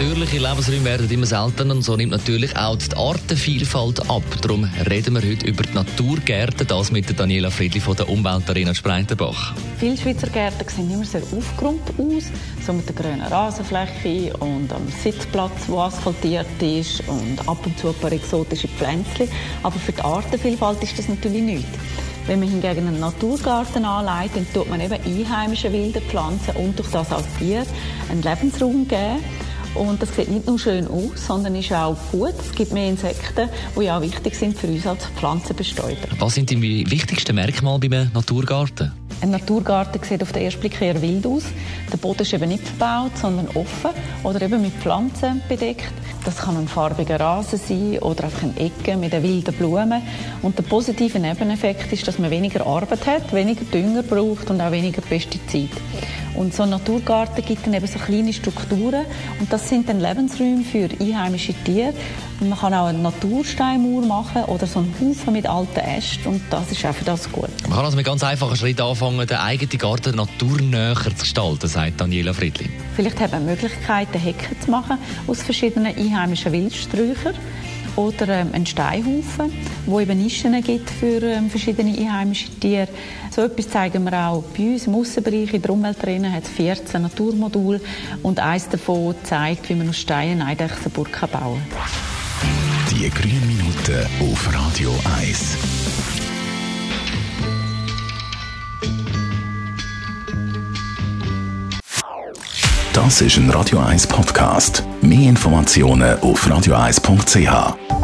Natürliche Lebensräume werden immer seltener und so nimmt natürlich auch die Artenvielfalt ab. Darum reden wir heute über die Naturgärten, das mit Daniela Friedli von der Umweltarena Spreitenbach. Viele Schweizer Gärten sehen immer sehr aufgeräumt aus, so mit der grünen Rasenfläche und am Sitzplatz, der asphaltiert ist und ab und zu ein paar exotische Pflänzchen. Aber für die Artenvielfalt ist das natürlich nichts. Wenn man hingegen einen Naturgarten anlegt, dann tut man eben einheimische wilde Pflanzen und durch das auch Tiere einen Lebensraum geben. Und das sieht nicht nur schön aus, sondern ist auch gut. Es gibt mehr Insekten, die ja auch wichtig sind für uns als Pflanzenbestäuber. Was sind die wichtigsten Merkmale bei einem Naturgarten? Ein Naturgarten sieht auf den ersten Blick eher wild aus. Der Boden ist eben nicht verbaut, sondern offen oder eben mit Pflanzen bedeckt. Das kann ein farbiger Rasen sein oder einfach eine Ecke mit den wilden Blumen. Und der positive Nebeneffekt ist, dass man weniger Arbeit hat, weniger Dünger braucht und auch weniger Pestizide. Und so ein Naturgarten gibt dann eben so kleine Strukturen und das sind dann Lebensräume für einheimische Tiere. Und man kann auch eine Natursteinmauer machen oder so einen Haufen mit alten Ästen und das ist auch für das gut. Man kann also mit ganz einfachen Schritten anfangen, den eigenen Garten naturnäher zu gestalten, sagt Daniela Friedli. Vielleicht hat man Möglichkeiten, Hecken zu machen aus verschiedenen einheimischen Wildsträuchern oder ähm, einen Steinhaufen, wo eben Nischen gibt für ähm, verschiedene einheimische Tiere. So etwas zeigen wir auch bei uns im Aussenbereich. In der Umweltarena hat es 14 Naturmodule und eines davon zeigt, wie man aus Steinen Eidechsenburg bauen kann. Die grünen Minuten auf Radio 1. Das ist ein Radio 1 Podcast. Mehr Informationen auf radio1.ch.